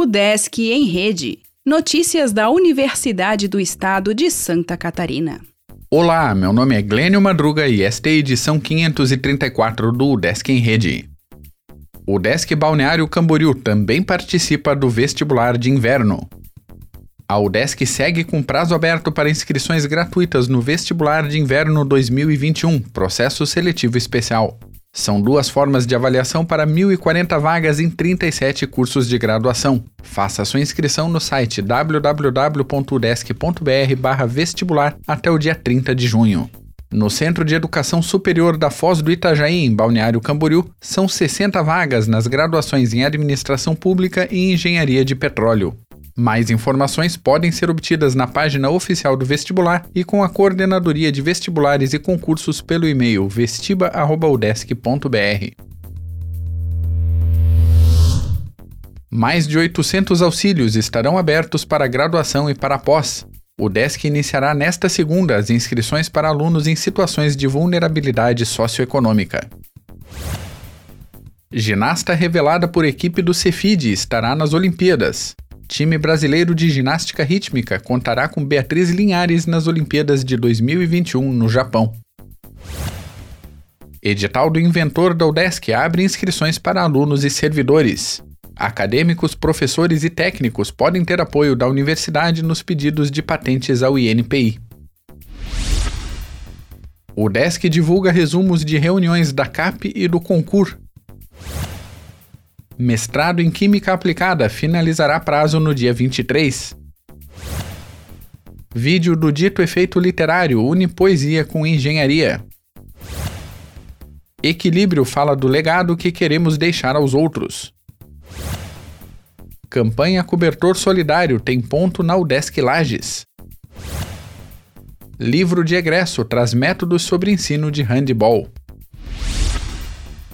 O Desk em Rede. Notícias da Universidade do Estado de Santa Catarina. Olá, meu nome é Glênio Madruga e esta é a edição 534 do Desk em Rede. O Desk Balneário Camboriú também participa do vestibular de inverno. A UDESC segue com prazo aberto para inscrições gratuitas no vestibular de inverno 2021, processo seletivo especial. São duas formas de avaliação para 1.040 vagas em 37 cursos de graduação. Faça sua inscrição no site www.udesc.br/vestibular até o dia 30 de junho. No Centro de Educação Superior da Foz do Itajaí, em Balneário Camboriú, são 60 vagas nas graduações em Administração Pública e Engenharia de Petróleo. Mais informações podem ser obtidas na página oficial do vestibular e com a coordenadoria de vestibulares e concursos pelo e-mail vestiba@udesc.br. Mais de 800 auxílios estarão abertos para graduação e para pós. O DESC iniciará nesta segunda as inscrições para alunos em situações de vulnerabilidade socioeconômica. Ginasta revelada por equipe do Cefid estará nas Olimpíadas. Time brasileiro de ginástica rítmica contará com Beatriz Linhares nas Olimpíadas de 2021 no Japão. Edital do Inventor da UDESC abre inscrições para alunos e servidores. Acadêmicos, professores e técnicos podem ter apoio da universidade nos pedidos de patentes ao INPI. O DESC divulga resumos de reuniões da CAP e do Concur, Mestrado em Química Aplicada finalizará prazo no dia 23. Vídeo do dito efeito literário une poesia com engenharia. Equilíbrio fala do legado que queremos deixar aos outros. Campanha Cobertor Solidário tem ponto na UDESC Lages. Livro de egresso traz métodos sobre ensino de handball.